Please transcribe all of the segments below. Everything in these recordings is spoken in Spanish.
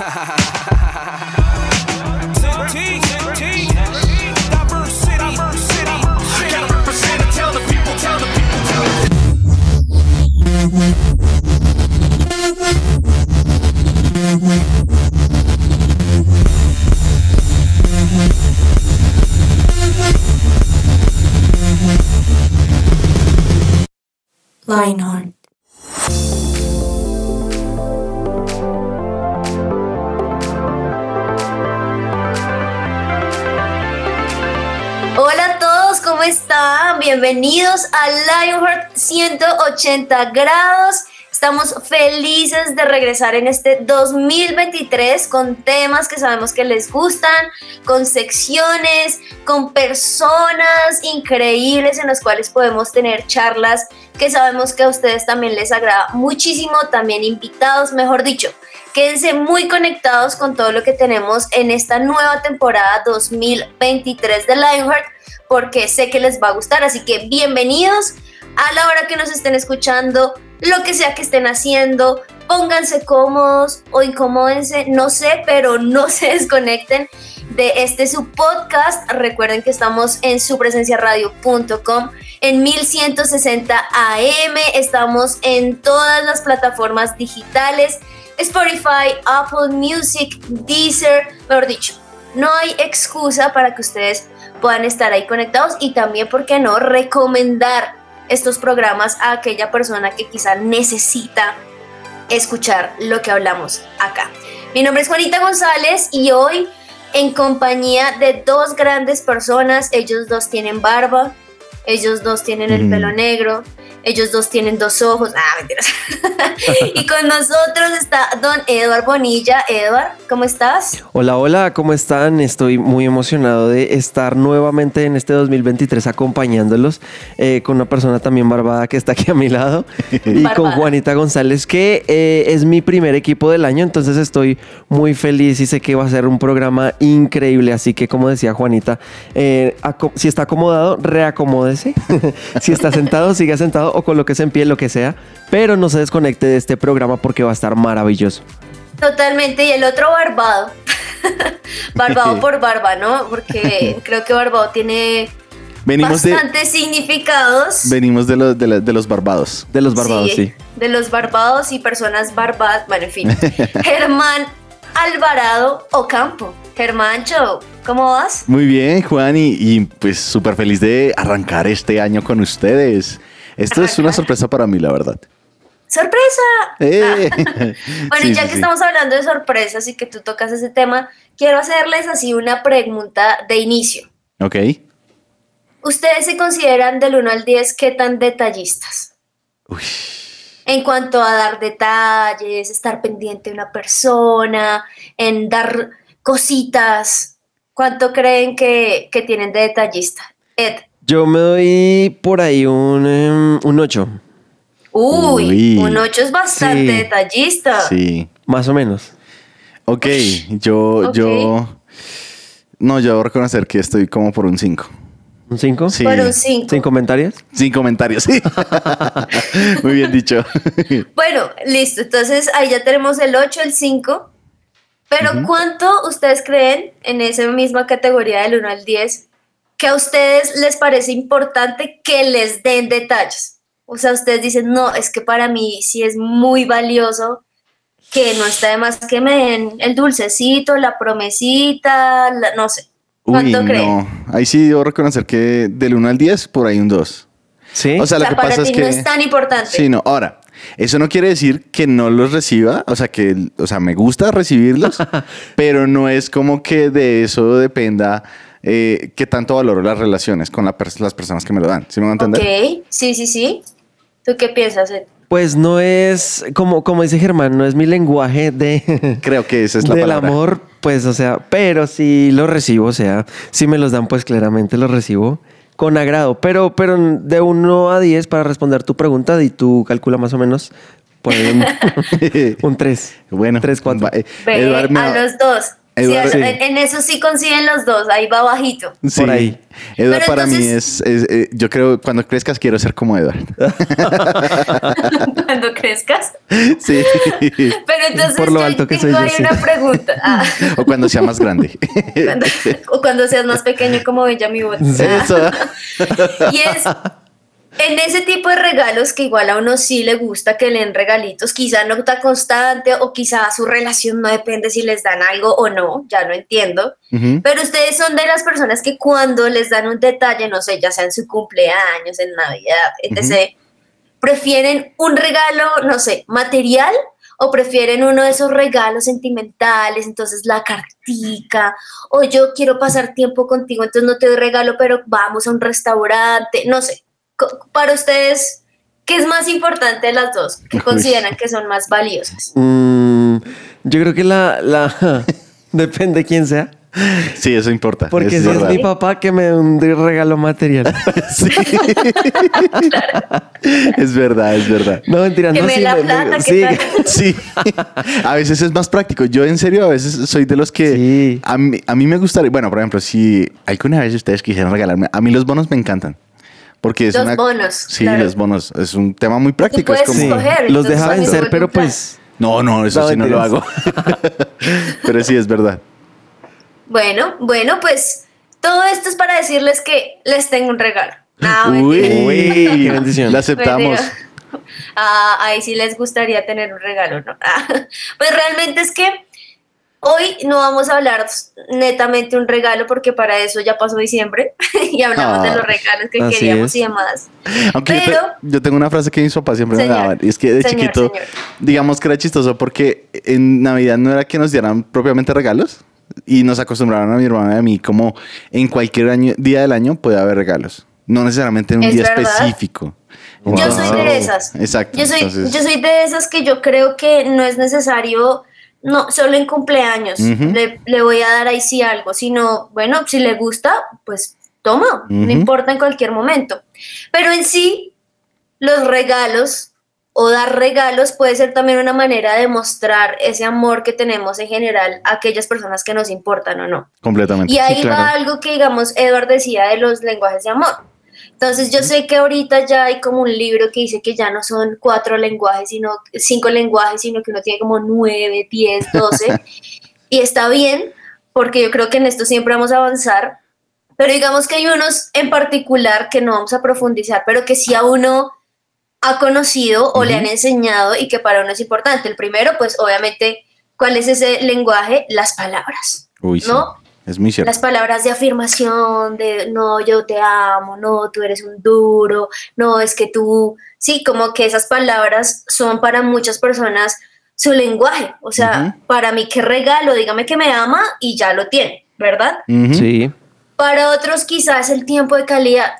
ha ha ha ha Bienvenidos a Lionheart 180 grados. Estamos felices de regresar en este 2023 con temas que sabemos que les gustan, con secciones, con personas increíbles en las cuales podemos tener charlas que sabemos que a ustedes también les agrada muchísimo, también invitados, mejor dicho. Quédense muy conectados con todo lo que tenemos en esta nueva temporada 2023 de Lionheart porque sé que les va a gustar, así que bienvenidos a la hora que nos estén escuchando, lo que sea que estén haciendo, pónganse cómodos o incomódense, no sé, pero no se desconecten de este su podcast. Recuerden que estamos en supresenciaradio.com en 1160 AM, estamos en todas las plataformas digitales, Spotify, Apple Music, Deezer, mejor dicho, no hay excusa para que ustedes puedan estar ahí conectados y también, ¿por qué no?, recomendar estos programas a aquella persona que quizá necesita escuchar lo que hablamos acá. Mi nombre es Juanita González y hoy en compañía de dos grandes personas, ellos dos tienen barba, ellos dos tienen el pelo negro, ellos dos tienen dos ojos. Ah, mentiras. y con nosotros está don Edward Bonilla. Edward, ¿cómo estás? Hola, hola, ¿cómo están? Estoy muy emocionado de estar nuevamente en este 2023 acompañándolos eh, con una persona también barbada que está aquí a mi lado y con Juanita González, que eh, es mi primer equipo del año. Entonces estoy muy feliz y sé que va a ser un programa increíble. Así que, como decía Juanita, eh, si está acomodado, reacomódese. si está sentado, siga sentado o colóquese en pie, lo que sea, pero no se desconecte de este programa porque va a estar maravilloso. Totalmente, y el otro barbado. barbado por barba, ¿no? Porque creo que barbado tiene venimos bastantes significados. Venimos de, los, de, los barbados. De los barbados, sí, De los barbados y personas barbadas. Bueno, en fin. Germán Alvarado Ocampo. Germancho, ¿cómo vas? Muy bien, Juan, y, y pues súper feliz de arrancar este año con ustedes. Esto es una sorpresa para mí, la verdad. ¡Sorpresa! Eh. Ah. bueno, ya que estamos hablando de sorpresas y que tú tocas ese tema, quiero hacerles así una pregunta de inicio. Ok. ¿Ustedes se consideran del 1 al 10 qué tan detallistas? Uy. En cuanto a dar detalles, estar pendiente de una persona, en dar cositas, ¿cuánto creen que, que tienen de detallista? Ed. Yo me doy por ahí un, 8. Em, Uy, un 8 es bastante detallista. Sí. Más o menos. Ok, yo, yo. No, yo debo reconocer que estoy como por un 5. ¿Un 5? Sí. Por un 5. ¿Sin comentarios? Sin comentarios, sí. Muy bien dicho. bueno, listo. Entonces ahí ya tenemos el 8, el 5. Pero ¿cuánto ustedes creen en esa misma categoría del 1 al 10 que a ustedes les parece importante que les den detalles. O sea, ustedes dicen, no, es que para mí sí es muy valioso que no está de más que me den el dulcecito, la promesita, no sé. ¿Cuánto creen? No, ahí sí debo reconocer que del 1 al 10, por ahí un 2. Sí. O sea, lo que para pasa ti es que no es tan importante. Sí, no. Ahora, eso no quiere decir que no los reciba, o sea, que, o sea, me gusta recibirlos, pero no es como que de eso dependa eh, qué tanto valoro las relaciones con las personas que me lo dan. ¿Sí me van a entender? Ok, sí, sí, sí. ¿Tú qué piensas? Pues no es, como, como dice Germán, no es mi lenguaje de... Creo que esa es la del amor, pues, o sea, pero si lo recibo, o sea, si me los dan, pues claramente los recibo con agrado. Pero, pero de 1 a 10 para responder tu pregunta y tú calcula más o menos por un 3. bueno. 3, 4. a los dos en, eso sí consiguen los dos, ahí va bajito. Por ahí. Eduard para mí es, eh, yo creo, cuando crezcas quiero ser como Eduard. cuando crezcas. Sí. Pero Entonces, Por lo alto que tengo soy ahí yo, sí. una pregunta. Ah, O cuando sea más grande. cuando- o cuando seas más pequeño como Benjamin Button. Sí. Ah. Eso. Y es en ese tipo de regalos que igual a uno sí le gusta que le den regalitos, quizá no tan constante o quizá su relación no depende si les dan algo o no, ya no entiendo. Pero ustedes son de las personas que cuando les dan un detalle, no sé, ya sea en su cumpleaños, en Navidad, etc., prefieren un regalo, no sé, material o prefieren uno de esos regalos sentimentales, entonces la cartica, o yo quiero pasar tiempo contigo, entonces no te doy regalo, pero vamos a un restaurante, no sé. Para ustedes, ¿qué es más importante de las dos? ¿Qué Uy. consideran que son más valiosas? Mm, yo creo que la, la depende quién sea. Sí, eso importa. Porque es si es mi papá que me dé un regalo material. Sí. es verdad, es verdad. No, mentira, Que no, me sí, la me- plata, me- sí. Sí, a veces es más práctico. Yo en serio a veces soy de los que Sí. a, mí, a mí me gustaría, bueno, por ejemplo, si alguna vez ustedes quisieran regalarme, a mí los bonos me encantan. Porque es Los una... bonos, Sí, claro. los bonos. Es un tema muy práctico. Es puedes como... Sí, escoger, los deja vencer, pero pues No, no, eso No, sí no lo hago. pero sí, es verdad. Bueno, bueno, pues todo esto es para decirles que les tengo un regalo. No, Uy. Uy, qué bendición. La aceptamos. Ah, ahí sí les gustaría tener un regalo, ¿no? Ah, pues realmente es que hoy no vamos a hablar netamente un regalo porque para eso ya pasó diciembre y hablamos de Ah, los regalos que queríamos es. y demás. Aunque yo, te- Pero- yo tengo una frase que mis papás siempre Señor, me daban. Y es que de señor, chiquito, señor. digamos que era chistoso porque en Navidad no era que nos dieran propiamente regalos. Y nos acostumbraron a mi hermana y a mí como en cualquier año, día del año puede haber regalos. No necesariamente en un Es día verdad. específico. Yo soy de esas. Exacto. Yo soy, entonces- yo soy de esas que yo creo que no es necesario, no, solo en cumpleaños le, le voy a dar ahí sí algo, sino, bueno, si le gusta, pues toma, no Ujú. importa en cualquier momento. Pero en sí, los regalos o dar regalos puede ser también una manera de mostrar ese amor que tenemos en general a aquellas personas que nos importan o no. Completamente. Y ahí claro. va algo que, digamos, Edward decía de los lenguajes de amor. Entonces, yo sé que ahorita ya hay como un libro que dice que ya no son cuatro lenguajes, sino cinco lenguajes, sino que uno tiene como nueve, diez, doce. y está bien, porque yo creo que en esto siempre vamos a avanzar. Pero digamos que hay unos en particular que no vamos a profundizar, pero que sí a uno ha conocido o le han enseñado y que para uno es importante. El primero, pues obviamente, ¿cuál es ese lenguaje? Las palabras. Uy, sí. Es muy cierto. Las palabras de afirmación, de no, yo te amo, no, tú eres un duro, no, es que tú, sí, como que esas palabras son para muchas personas su lenguaje. O sea, para mí, qué regalo, dígame que me ama y ya lo tiene, ¿verdad? Sí. Para otros quizás el tiempo de calidad.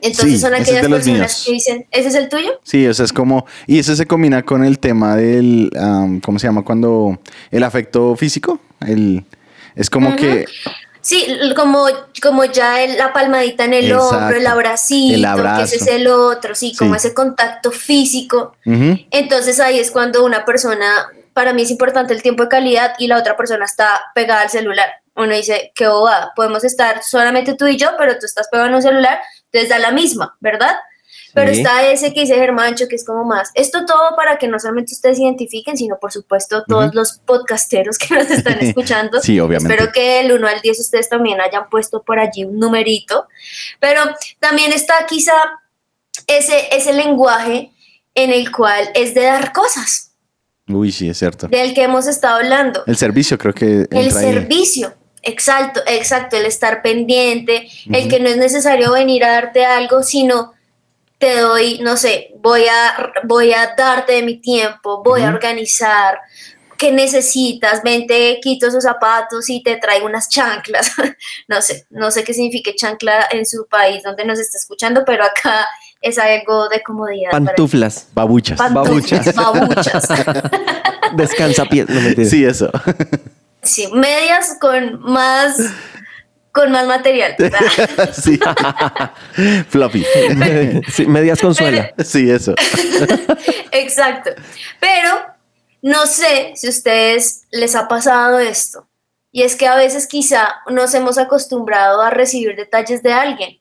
Entonces Sí, son aquellas personas que dicen, ¿ese es el tuyo? Sí, o sea, es como. Y eso se combina con el tema del. am, ¿Cómo se llama? Cuando. El afecto físico. El, es como que. Sí, como, como ya el- la palmadita en el Exacto. hombro, el abracito, El que ese es el otro, sí, como Sí. ese contacto físico. Entonces ahí es cuando una persona, para mí es importante el tiempo de calidad y la otra persona está pegada al celular. Uno dice, qué bobada, podemos estar solamente tú y yo, pero tú estás pegado en un celular, entonces da la misma, ¿verdad? Pero está ese que dice Germancho, que es como más. Esto todo para que no solamente ustedes se identifiquen, sino por supuesto todos Ujú. los podcasteros que nos están escuchando. Sí, obviamente. Espero que el 1 al 10 ustedes también hayan puesto por allí un numerito. Pero también está quizá ese, ese lenguaje en el cual es de dar cosas, Uy, sí, es cierto. del que hemos estado hablando. El servicio creo que. El entra ahí. servicio. Exacto, exacto, el estar pendiente, el Ujú. que no es necesario venir a darte algo, sino te doy, no sé, voy a, voy a darte de mi tiempo, voy a organizar, ¿qué necesitas? Vente, quito esos zapatos y te traigo unas chanclas. no sé, no sé qué significa chancla en su país donde nos está escuchando, pero acá es algo de comodidad. para- Pantuflas. Babuchas. Pantuflas, babuchas. Descansa pies. No mentira. Sí, eso. Sí, medias con más con más material. sí. Floppy. Sí, medias con suela. sí, eso. Exacto. Pero no sé si a ustedes les ha pasado esto. Y es que a veces quizá nos hemos acostumbrado a recibir detalles de alguien.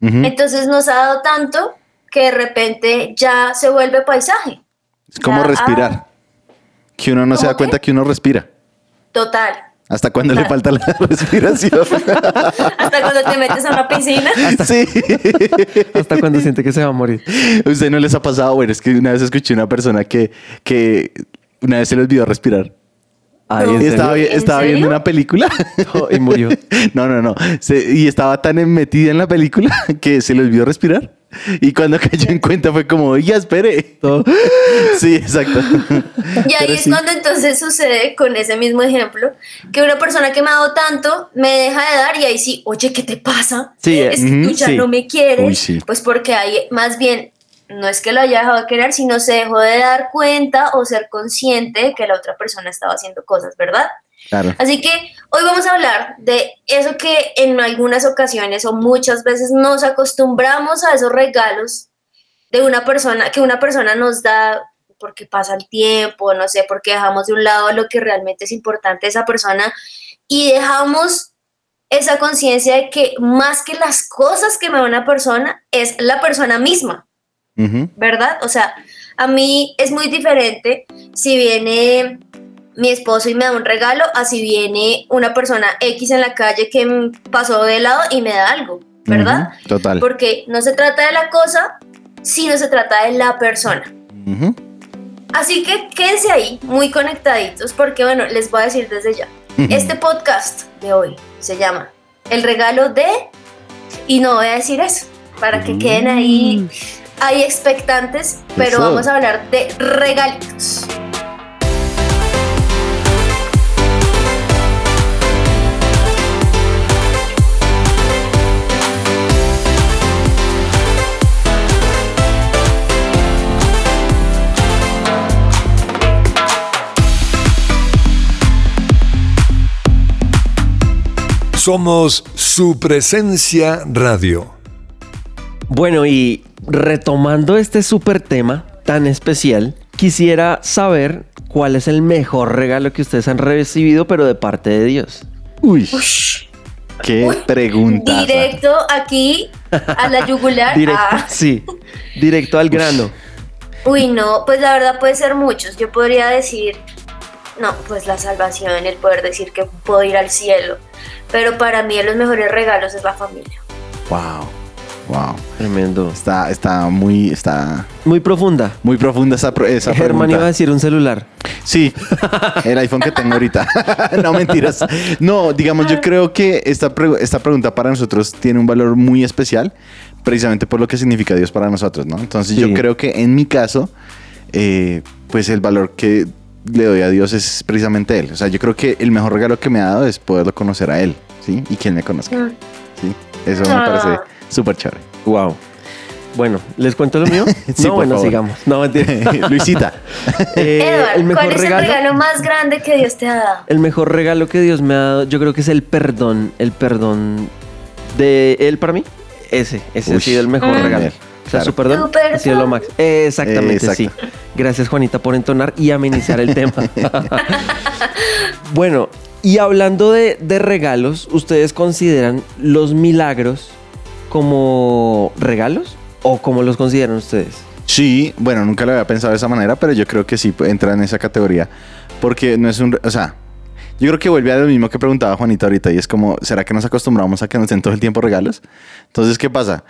Entonces nos ha dado tanto que de repente ya se vuelve paisaje. Es como Ya, respirar. Que uno no se da cuenta que uno respira. Total. Hasta cuando le falta la respiración. Hasta cuando te metes a una piscina. Hasta, sí. Hasta cuando siente que se va a morir. ¿Usted no les ha pasado? Bueno, es que una vez escuché una persona que, que una vez se le olvidó respirar. estaba, estaba viendo una película y murió. No, no, no. y estaba tan metida en la película que se le olvidó respirar. Y cuando cayó en cuenta fue como, ya espere. Sí, exacto. Y ahí es cuando entonces sucede con ese mismo ejemplo, que una persona que me ha dado tanto me deja de dar y ahí sí, oye, ¿qué te pasa? Sí, es que tú ya no me quieres. Pues porque hay más bien no es que lo haya dejado de querer, sino se dejó de dar cuenta o ser consciente de que la otra persona estaba haciendo cosas, ¿verdad? Claro. Así que hoy vamos a hablar de eso que en algunas ocasiones o muchas veces nos acostumbramos a esos regalos de una persona, que una persona nos da porque pasa el tiempo, no sé, porque dejamos de un lado lo que realmente es importante de esa persona y dejamos esa conciencia de que más que las cosas que me da una persona es la persona misma. ¿verdad? O sea, a mí es muy diferente si viene mi esposo y me da un regalo, a si viene una persona X en la calle que pasó de lado y me da algo, ¿verdad? total. Porque no se trata de la cosa, sino se trata de la persona. Así que quédense ahí, muy conectaditos, porque bueno, les voy a decir desde ya. Este podcast de hoy se llama El regalo de... Y no voy a decir eso, para que queden ahí mm hay expectantes, pero vamos a hablar de regalitos. Somos su presencia radio. Bueno, y retomando este súper tema tan especial, quisiera saber cuál es el mejor regalo que ustedes han recibido, pero de parte de Dios. Uy. Qué pregunta. Directo aquí a la yugular. directo, ah. Sí, directo al grano. Uy, no, pues la verdad puede ser muchos. Yo podría decir, no, pues la salvación, el poder decir que puedo ir al cielo. Pero para mí los mejores regalos es la familia. Wow. Wow. Tremendo. Está, está muy, está... Muy profunda. Muy profunda esa, esa Germán iba a decir un celular. Sí, el iPhone que tengo ahorita. no, mentiras. No, digamos, yo creo que esta, esta pregunta para nosotros tiene un valor muy especial, precisamente por lo que significa Dios para nosotros, ¿no? Entonces yo creo que en mi caso, eh, pues el valor que le doy a Dios es precisamente Él. O sea, yo creo que el mejor regalo que me ha dado es poderlo conocer a Él, ¿sí? Y que Él me conozca. Mm. Sí, eso me parece ah. Súper chévere. Wow. Bueno, ¿les cuento lo mío? sí, no, bueno, sigamos. No, Luisita. eh, el mejor ¿cuál es regalo, el regalo más grande que Dios te ha dado? El mejor regalo que Dios me ha dado, yo creo que es el perdón. El perdón de Él para mí. Ese, ese ha sido el mejor mm. regalo. Su perdón, ha sido lo máximo. Exactamente, sí. Gracias, Juanita, por entonar y amenizar el tema. bueno, y hablando de, de regalos, ¿ustedes consideran los milagros como regalos o cómo los consideran ustedes? Sí, bueno, nunca lo había pensado de esa manera, pero yo creo que sí entra en esa categoría. Porque no es un. O sea, yo creo que vuelve a lo mismo que preguntaba Juanita ahorita, y es como: ¿será que nos acostumbramos a que nos den todo el tiempo regalos? Entonces, ¿qué pasa?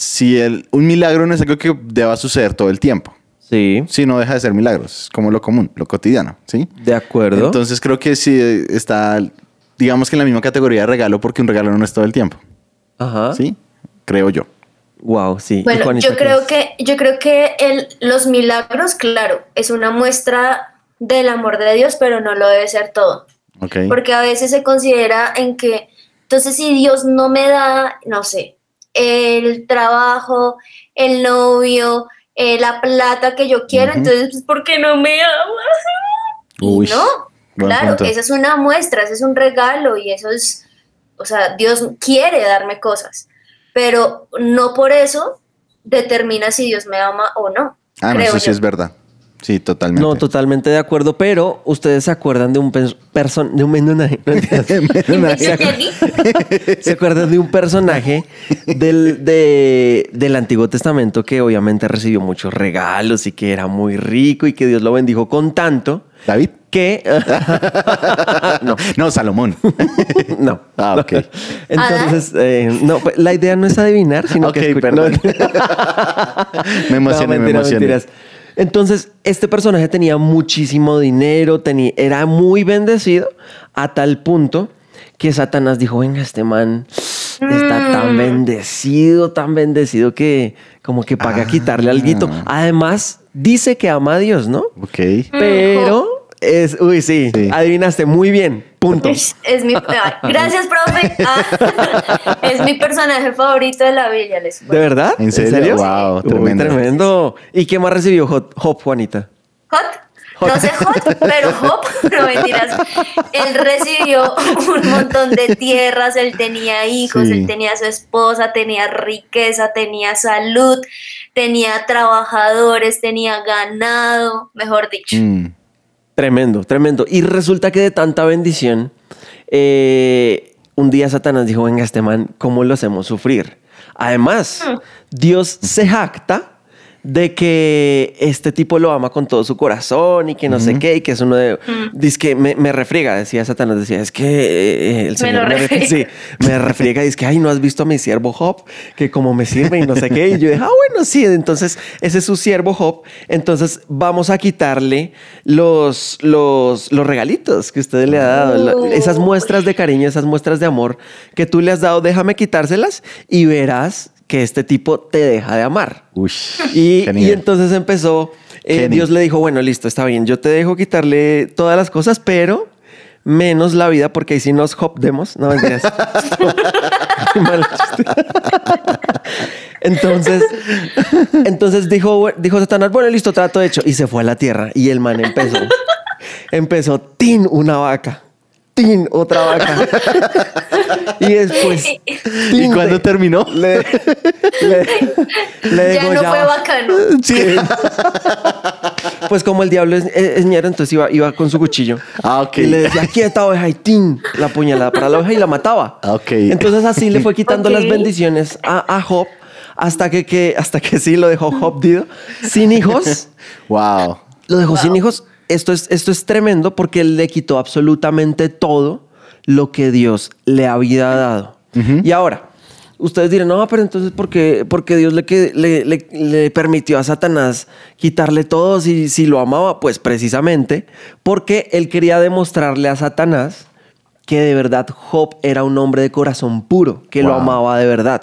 Si el, un milagro no es algo que deba suceder todo el tiempo. Sí. Si no deja de ser milagros, es como lo común, lo cotidiano, ¿sí? De acuerdo. Entonces creo que sí está, digamos que en la misma categoría de regalo, porque un regalo no es todo el tiempo. Ajá. ¿Sí? creo yo. Wow, sí. Bueno, yo creo que yo creo que el, los milagros, claro, es una muestra del amor de Dios, pero no lo debe ser todo. Okay. Porque a veces se considera en que, entonces si Dios no me da, no sé, el trabajo, el novio, eh, la plata que yo quiero, entonces, pues, ¿por qué no me ama? Uy, no, claro, esa es una muestra, ese es un regalo y eso es, o sea, Dios quiere darme cosas pero no por eso determina si Dios me ama o no. Ah, no, eso sí es verdad. Sí, totalmente. No, totalmente de acuerdo, pero ustedes se acuerdan de un person de un personaje. ¿Se acuerdan de un personaje del, del Antiguo Testamento que obviamente recibió muchos regalos y que era muy rico y que Dios lo bendijo con tanto? David. Que. no. no, Salomón. no. Ah, ok. Entonces, eh, no, pues, la idea no es adivinar, sino que perdón. me emocioné, me emocioné. Entonces, este personaje tenía muchísimo dinero, tenía, era muy bendecido a tal punto que Satanás dijo, venga, este man está tan mm. bendecido, tan bendecido que como que paga a quitarle algo. Ah. Además, dice que ama a Dios, ¿no? Ok. Pero es, uy, sí, adivinaste muy bien. Punto. Es, mi, gracias, profe. Ah, es mi personaje favorito de la Biblia. Les ¿De verdad? ¿En serio? Wow, tremendo. tremendo. ¿Y qué más recibió Hop, Juanita? Hot. No sé Hot, pero Hop, no mentiras. Él recibió un montón de tierras, él tenía hijos, él tenía su esposa, tenía riqueza, tenía salud, tenía trabajadores, tenía ganado, mejor dicho. Mm. Tremendo, tremendo. Y resulta que de tanta bendición, eh, un día Satanás dijo, venga, este man, ¿cómo lo hacemos sufrir? Además, mm. Dios se jacta de que este tipo lo ama con todo su corazón y que no sé qué, y que es uno de... Mm. Dice que me, me, refriega, decía Satanás, decía, es que eh, el Señor me, refriega, sí, me refriega y dice que, ay, ¿no has visto a mi siervo Job? Que como me sirve y no sé qué. Y yo dije, ah, bueno, sí, entonces ese es su siervo Job. Entonces vamos a quitarle los, los, los regalitos que usted le ha dado, esas muestras de cariño, esas muestras de amor que tú le has dado, déjame quitárselas y verás que este tipo te deja de amar. y, entonces empezó, eh, Dios le dijo, bueno, listo, está bien, yo te dejo quitarle todas las cosas, pero menos la vida, porque ahí sí nos hopdemos, no mentiras. entonces, entonces dijo, dijo Satanás, bueno, listo, trato hecho. Y se fue a la tierra. Y el man empezó, empezó, tin, una vaca otra vaca. y después. ¿Y cuando terminó? Le, le, ya no fue bacano. Sí. pues como el diablo es, es, entonces iba, iba con su cuchillo. Ah, ok. Y le decía, esta oveja y tin, la puñalada para la oveja y la mataba. Ah, ok. Entonces así le fue quitando las bendiciones a, a Job hasta que, que, hasta que sí lo dejó Job Dido sin hijos. wow. Lo dejó sin hijos esto es, esto es tremendo porque él le quitó absolutamente todo lo que Dios le había dado. Y ahora, ustedes dirán, no, pero entonces, ¿por qué, porque Dios le, le, le, permitió a Satanás quitarle todo si, si lo amaba? Pues precisamente porque él quería demostrarle a Satanás que de verdad Job era un hombre de corazón puro, que lo amaba de verdad.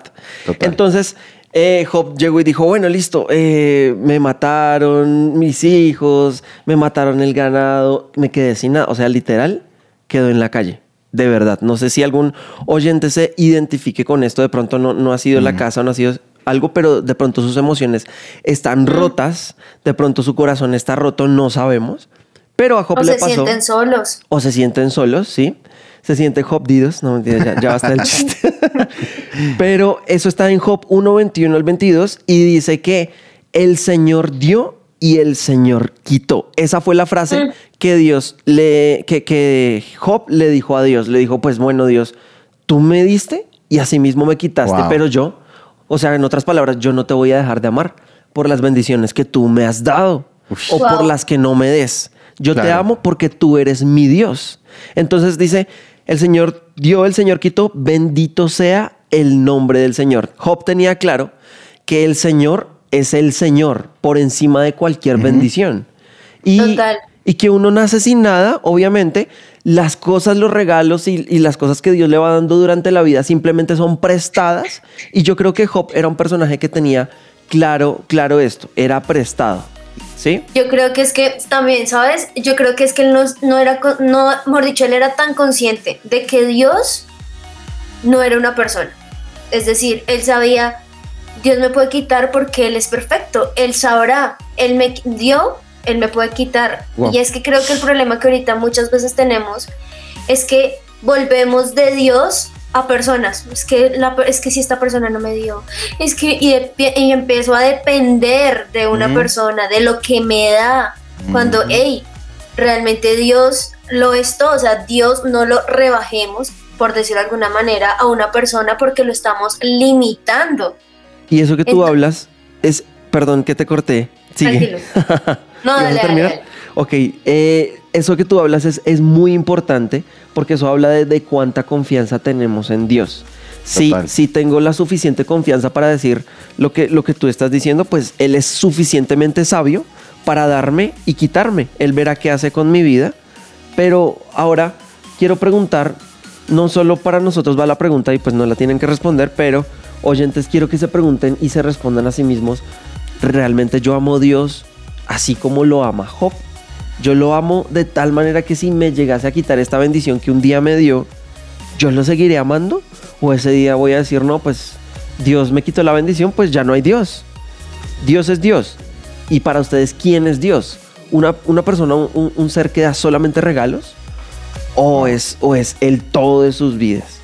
Entonces, eh, Job llegó y dijo, bueno, listo, eh, me mataron mis hijos, me mataron el ganado, me quedé sin nada. O sea, literal, quedó en la calle. De verdad. No sé si algún oyente se identifique con esto. De pronto no, no ha sido la casa, no ha sido algo, pero de pronto sus emociones están rotas. De pronto su corazón está roto, no sabemos. Pero a Job le pasó. O se sienten solos. O se sienten solos, sí se siente Job Didos. No, mentira, ya, basta el chiste. Pero eso está en Job 1, 21 al 22 y dice que el Señor dio y el Señor quitó. Esa fue la frase que Dios le, que, que Job le dijo a Dios. Le dijo, pues bueno, Dios, tú me diste y asimismo me quitaste, pero yo, o sea, en otras palabras, yo no te voy a dejar de amar por las bendiciones que tú me has dado o por las que no me des. Yo te amo porque tú eres mi Dios. Entonces dice, el Señor dio, el Señor quitó, bendito sea el nombre del Señor. Job tenía claro que el Señor es el Señor por encima de cualquier bendición. Y, y que uno nace sin nada, obviamente, las cosas, los regalos y, y, las cosas que Dios le va dando durante la vida simplemente son prestadas. Y yo creo que Job era un personaje que tenía claro, claro esto, era prestado. ¿Sí? Yo creo que es que también, ¿sabes? Yo creo que es que él no, no era, no, mejor dicho, él era tan consciente de que Dios no era una persona. Es decir, él sabía, Dios me puede quitar porque Él es perfecto. Él sabrá, Él me dio, Él me puede quitar. Y es que creo que el problema que ahorita muchas veces tenemos es que volvemos de Dios a personas. Es que, la, es que si esta persona no me dio, es que y, y empiezo a depender de una persona, de lo que me da. Cuando, hey, realmente Dios lo es todo, o sea, Dios no lo rebajemos, por decirlo de alguna manera, a una persona porque lo estamos limitando. Y eso que tú hablas es, perdón que te corté, sigue. Tranquilo. No, dale, dale, Ok, eh, eso que tú hablas es, es, muy importante porque eso habla de, de cuánta confianza tenemos en Dios. Si, si tengo la suficiente confianza para decir lo que, lo que tú estás diciendo, pues Él es suficientemente sabio para darme y quitarme. Él verá qué hace con mi vida. Pero ahora quiero preguntar, no solo para nosotros va la pregunta y pues no la tienen que responder, pero oyentes quiero que se pregunten y se respondan a sí mismos, ¿realmente yo amo a Dios así como lo ama Job? Yo lo amo de tal manera que si me llegase a quitar esta bendición que un día me dio, ¿yo lo seguiré amando? ¿O ese día voy a decir, no, pues Dios me quitó la bendición, pues ya no hay Dios? Dios es Dios. Y para ustedes, ¿quién es Dios? ¿Una, una persona, un, ser que da solamente regalos? ¿O es, ¿O es el todo de sus vidas?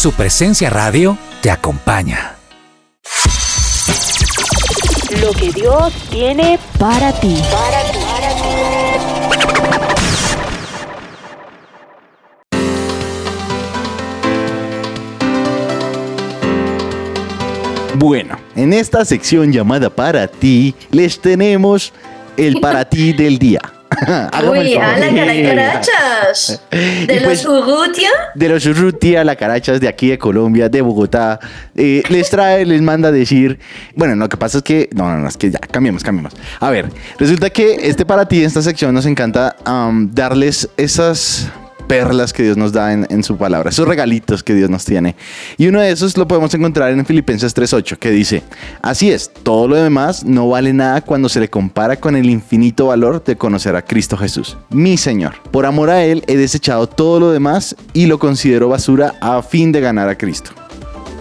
Su presencia radio te acompaña. Lo que Dios tiene para ti. Bueno, en esta sección llamada para ti, les tenemos el para ti del día. Uy, a la carachas. De los Urrutia. De los Urrutia, la carachas de aquí de Colombia, de Bogotá. Eh, les trae, les manda a decir. Bueno, lo que pasa es que. No, no, no, es que ya, cambiemos, cambiemos. A ver, resulta que este para ti, en esta sección, nos encanta darles esas perlas que Dios nos da en, su palabra, esos regalitos que Dios nos tiene. Y uno de esos lo podemos encontrar en Filipenses 3.8, que dice, así es, todo lo demás no vale nada cuando se le compara con el infinito valor de conocer a Cristo Jesús, mi Señor. Por amor a Él he desechado todo lo demás y lo considero basura a fin de ganar a Cristo.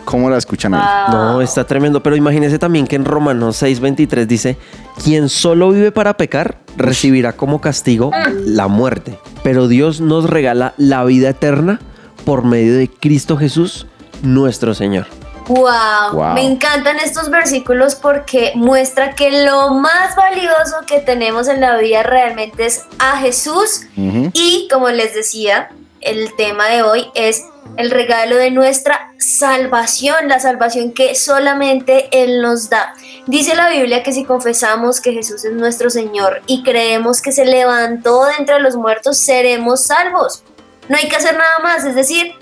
¿Cómo la escuchan ahí? No, está tremendo. Pero imagínese también que en Romanos 6:23 dice, quien solo vive para pecar, recibirá como castigo la muerte. Pero Dios nos regala la vida eterna por medio de Cristo Jesús, nuestro Señor. Wow. me encantan estos versículos porque muestra que lo más valioso que tenemos en la vida realmente es a Jesús y como les decía, el tema de hoy es el regalo de nuestra salvación, la salvación que solamente Él nos da. Dice la Biblia que si confesamos que Jesús es nuestro Señor y creemos que se levantó de entre los muertos, seremos salvos. No hay que hacer nada más, es decir,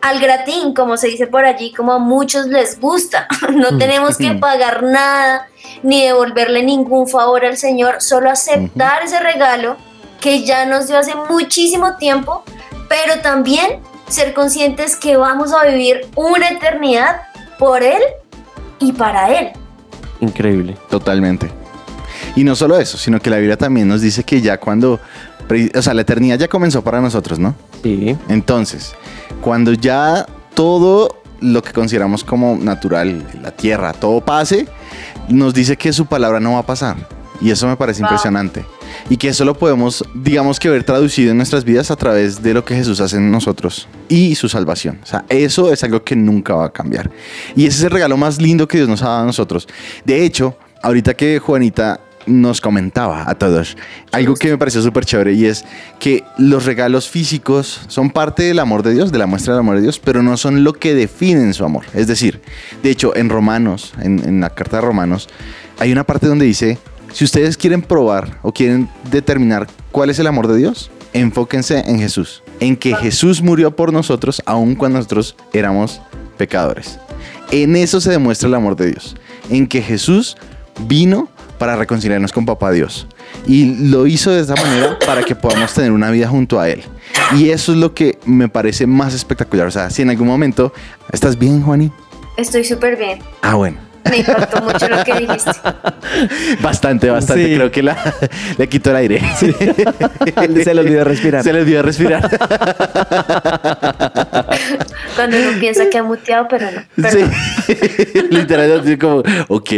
al gratín, como se dice por allí, como a muchos les gusta. No mm. tenemos que pagar nada ni devolverle ningún favor al Señor, solo aceptar ese regalo que ya nos dio hace muchísimo tiempo, pero también ser conscientes que vamos a vivir una eternidad por Él y para Él. Increíble. Totalmente. Y no solo eso, sino que la Biblia también nos dice que ya cuando, o sea, la eternidad ya comenzó para nosotros, ¿no? Sí. Entonces, cuando ya todo lo que consideramos como natural, la tierra, todo pase, nos dice que su palabra no va a pasar. Y eso me parece impresionante y que eso lo podemos, digamos que ver traducido en nuestras vidas a través de lo que Jesús hace en nosotros y su salvación. O sea, eso es algo que nunca va a cambiar. Y ese es el regalo más lindo que Dios nos ha dado a nosotros. De hecho, ahorita que Juanita nos comentaba a todos algo que me pareció súper chévere y es que los regalos físicos son parte del amor de Dios, de la muestra del amor de Dios, pero no son lo que definen su amor. Es decir, de hecho, en Romanos, en, en la carta de Romanos, hay una parte donde dice si ustedes quieren probar o quieren determinar cuál es el amor de Dios, enfóquense en Jesús, en que Jesús murió por nosotros aun cuando nosotros éramos pecadores. En eso se demuestra el amor de Dios, en que Jesús vino para reconciliarnos con Papá Dios y lo hizo de esa manera para que podamos tener una vida junto a Él. Y eso es lo que me parece más espectacular. O sea, si en algún momento estás bien, Juani. Estoy súper bien. Ah, bueno Me impactó mucho lo que dijiste. Bastante, bastante. Sí. Creo que la, le quitó el aire. Se le olvidó respirar. Se le olvidó respirar. Cuando uno piensa que ha muteado, pero no. Pero Sí. no. Literal, así como, ok.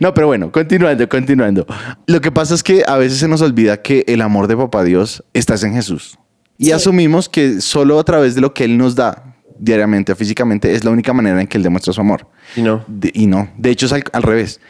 No, pero bueno, continuando, continuando. Lo que pasa es que a veces se nos olvida que el amor de Papá Dios está en Jesús. Y Sí. asumimos que solo a través de lo que Él nos da diariamente o físicamente es la única manera en que Él demuestra su amor. Y no. De- y no, de hecho es al, al revés.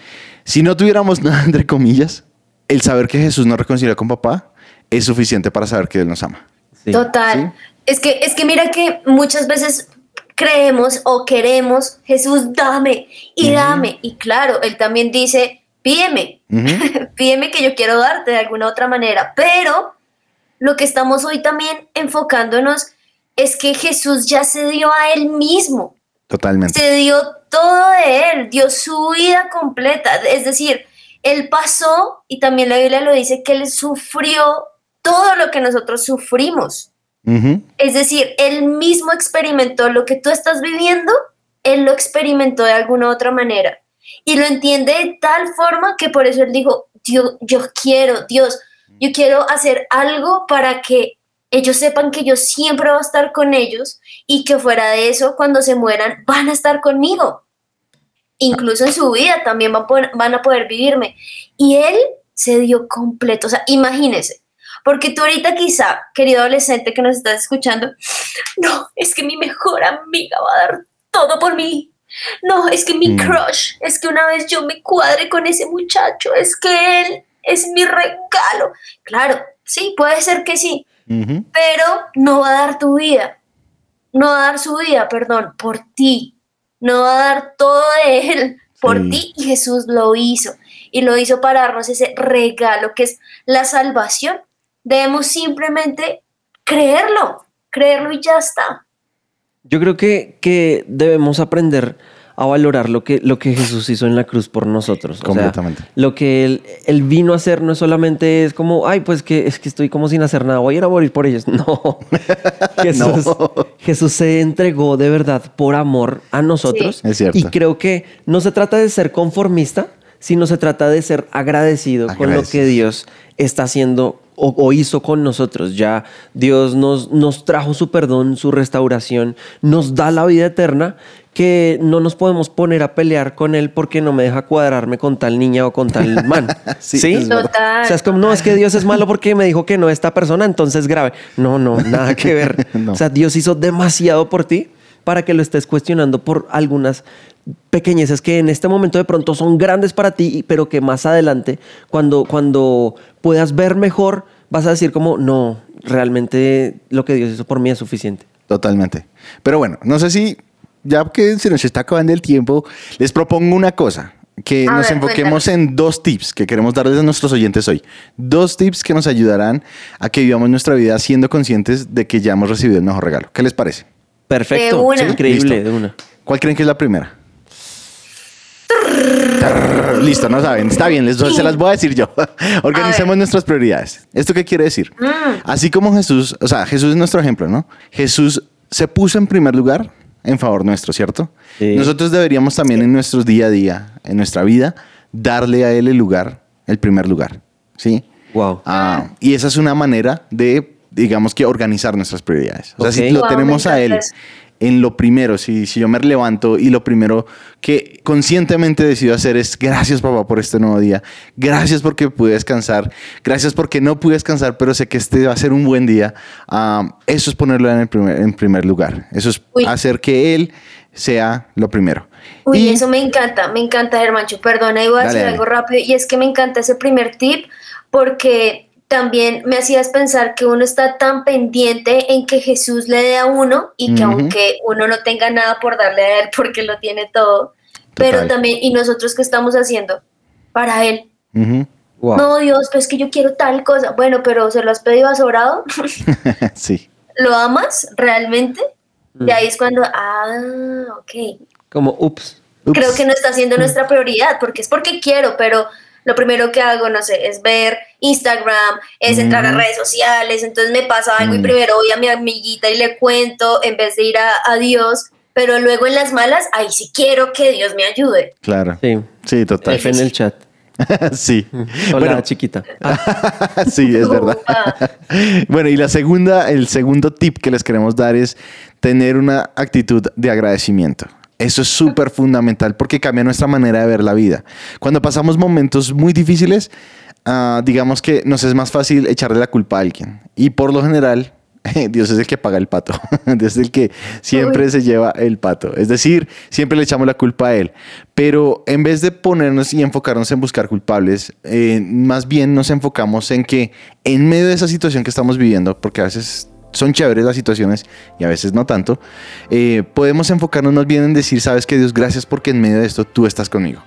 Si no tuviéramos nada, entre comillas, el saber que Jesús nos reconcilia con papá es suficiente para saber que Él nos ama. Sí. Total. Es que, es que mira que muchas veces creemos o queremos, Jesús, dame y dame. Y claro, Él también dice, pídeme, Ujú. pídeme que yo quiero darte de alguna otra manera. Pero lo que estamos hoy también enfocándonos es que Jesús ya se dio a Él mismo. Totalmente. se dio todo de él, dio su vida completa. Es decir, él pasó, y también la Biblia lo dice, que él sufrió todo lo que nosotros sufrimos. Es decir, él mismo experimentó lo que tú estás viviendo, él lo experimentó de alguna otra manera. Y lo entiende de tal forma que por eso él dijo, Dios, yo quiero, Dios, yo quiero hacer algo para que ellos sepan que yo siempre voy a estar con ellos y que fuera de eso, cuando se mueran, van a estar conmigo. Incluso en su vida también van a poder, van a poder vivirme. Y él se dio completo. O sea, imagínese. Porque tú ahorita quizá, querido adolescente que nos estás escuchando, no, es que mi mejor amiga va a dar todo por mí. No, es que mi Mm. crush, es que una vez yo me cuadre con ese muchacho, es que él es mi regalo. Claro, sí, puede ser que sí, Pero no va a dar tu vida, no va a dar su vida, perdón, por ti, no va a dar todo de él por Sí. ti y Jesús lo hizo y lo hizo para darnos ese regalo que es la salvación. Debemos simplemente creerlo, creerlo y ya está. Yo creo que, que debemos aprender a valorar lo que, lo que Jesús hizo en la cruz por nosotros. O sea, Completamente. lo que él, él vino a hacer no es solamente es como, ay, pues que es que estoy como sin hacer nada, voy a ir a morir por ellos. No. Jesús, No. Jesús se entregó de verdad por amor a nosotros. Sí. Es cierto. Y creo que no se trata de ser conformista, sino se trata de ser agradecido con lo Agradecido. que Dios está haciendo o, o hizo con nosotros. Ya Dios nos, nos trajo su perdón, su restauración, nos da la vida eterna que no nos podemos poner a pelear con Él porque no me deja cuadrarme con tal niña o con tal man. Sí, ¿Sí? es verdad. Total. O sea, es como, no, es que Dios es malo porque me dijo que no esta persona, entonces grave. No, no, nada que ver. No. O sea, Dios hizo demasiado por ti para que lo estés cuestionando por algunas pequeñeces que en este momento de pronto son grandes para ti, pero que más adelante, cuando, cuando puedas ver mejor, vas a decir como, no, realmente lo que Dios hizo por mí es suficiente. Totalmente. Pero bueno, no sé si, ya que se nos está acabando el tiempo, les propongo una cosa. Que A nos ver, enfoquemos en dos tips que queremos darles a nuestros oyentes hoy. Dos tips que nos ayudarán a que vivamos nuestra vida siendo conscientes de que ya hemos recibido el mejor regalo. ¿Qué les parece? Perfecto. De una. Increíble, Listo. de una. ¿Cuál creen que es la primera? Listo, no saben. Está bien, les, se las voy a decir yo. Organicemos nuestras prioridades. ¿Esto qué quiere decir? Así como Jesús, o sea, Jesús es nuestro ejemplo, ¿no? Jesús se puso en primer lugar en favor nuestro, ¿cierto? Sí. Nosotros deberíamos también en nuestros día a día, en nuestra vida, darle a Él el lugar, el primer lugar, ¿sí? Wow. Ah, y esa es una manera de, digamos que, organizar nuestras prioridades. O sea, si lo Wow, tenemos a él eso. En lo primero, si, si yo me levanto y lo primero que conscientemente decido hacer es gracias papá por este nuevo día, gracias porque pude descansar, gracias porque no pude descansar, pero sé que este va a ser un buen día. Ah, eso es ponerlo en, el primer, en primer lugar, eso es Uy. hacer que él sea lo primero. Uy, Y- eso me encanta, me encanta, Germancho. Perdona, iba a Dale, decir dale. algo rápido. Y es que me encanta ese primer tip porque también me hacías pensar que uno está tan pendiente en que Jesús le dé a uno y que aunque uno no tenga nada por darle a él porque lo tiene todo, pero también, ¿y nosotros qué estamos haciendo? Para él. Wow. No, Dios, pues que yo quiero tal cosa. Bueno, pero ¿se lo has pedido a sobrado? sí. ¿Lo amas realmente? Mm. Y ahí es cuando, ah, ok, Como, ups. creo que no está siendo nuestra prioridad, porque es porque quiero, pero lo primero que hago, no sé, es ver Instagram, es entrar a redes sociales, entonces me pasa algo y Mm. primero voy a mi amiguita y le cuento en vez de ir a, a Dios. pero luego en las malas, ahí sí quiero que Dios me ayude. Claro. Sí. Sí, total. F en el chat. sí. Hola, Bueno, chiquita. sí, es verdad. Bueno, y la segunda, el segundo tip que les queremos dar es tener una actitud de agradecimiento. Eso es súper fundamental porque cambia nuestra manera de ver la vida. Cuando pasamos momentos muy difíciles, ah, digamos que nos es más fácil echarle la culpa a alguien. Y por lo general, Dios es el que paga el pato. Dios es el que siempre Uy. se lleva el pato. Es decir, siempre le echamos la culpa a él. Pero en vez de ponernos y enfocarnos en buscar culpables, eh, más bien nos enfocamos en que en medio de esa situación que estamos viviendo, porque a veces son chéveres las situaciones y a veces no tanto, eh, podemos enfocarnos más bien en decir, sabes que Dios, gracias porque en medio de esto tú estás conmigo.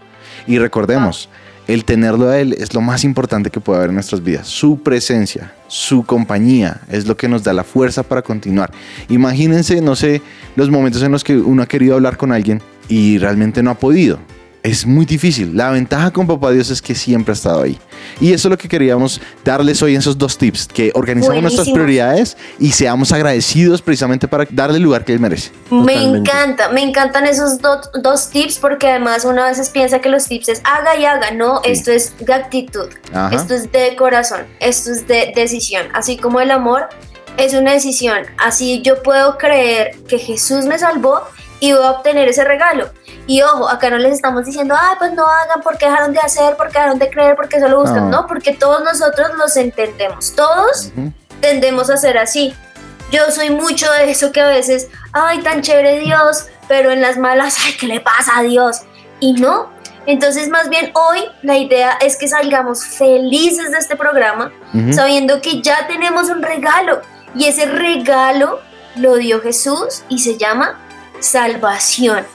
Y recordemos, el tenerlo a Él es lo más importante que puede haber en nuestras vidas. Su presencia, su compañía es lo que nos da la fuerza para continuar. Imagínense, no sé, los momentos en los que uno ha querido hablar con alguien y realmente no ha podido. Es muy difícil. La ventaja con Papá Dios es que siempre ha estado ahí. Y eso es lo que queríamos darles hoy en esos dos tips, que organizamos nuestras prioridades y seamos agradecidos precisamente para darle el lugar que Él merece. Me Totalmente. encanta, me encantan esos do- dos tips porque además uno a veces piensa que los tips es haga y haga, no, Sí. esto es de actitud, Ajá. esto es de corazón, esto es de decisión, así como el amor es una decisión, así yo puedo creer que Jesús me salvó y voy a obtener ese regalo. Y ojo, acá no les estamos diciendo, ay, pues no hagan porque dejaron de hacer, porque dejaron de creer, porque solo buscan, No. no, porque todos nosotros los entendemos, todos Ujú. tendemos a ser así. Yo soy mucho de eso que a veces, ay, tan chévere Dios, pero en las malas, ay, ¿qué le pasa a Dios? Y no. Entonces, más bien hoy la idea es que salgamos felices de este programa, Ujú. sabiendo que ya tenemos un regalo. Y ese regalo lo dio Jesús y se llama salvación.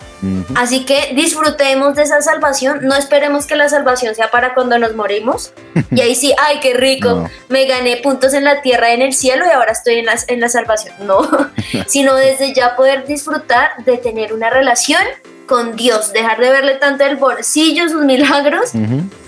Así que disfrutemos de esa salvación, no esperemos que la salvación sea para cuando nos morimos. Y ahí sí, ay, qué rico, No. me gané puntos en la tierra en el cielo y ahora estoy en la, en la salvación. No, sino desde ya poder disfrutar de tener una relación con Dios, dejar de verle tanto el bolsillo, sus milagros,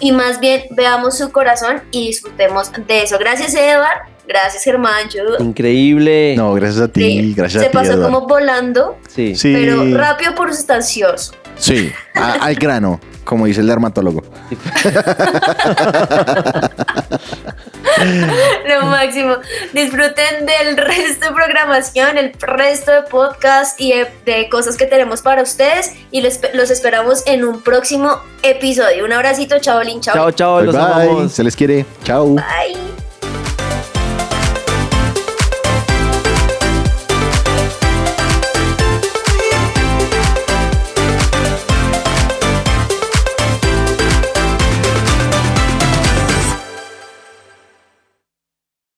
y más bien veamos su corazón y disfrutemos de eso. Gracias, Edward. Gracias, Germán. Yo- Increíble. No, gracias a ti, Sí, gracias se a ti. pasó Eduardo. como volando, Sí. Sí, pero rápido por sustancioso. sí, a- al grano, como dice el dermatólogo. Lo máximo. Disfruten del resto de programación, el resto de podcast y de, de cosas que tenemos para ustedes. Y los, los esperamos en un próximo episodio. Un abracito, chao, Lin, chao. Chao, chao, Bye, los bye, amamos. se les quiere. Chao. Bye.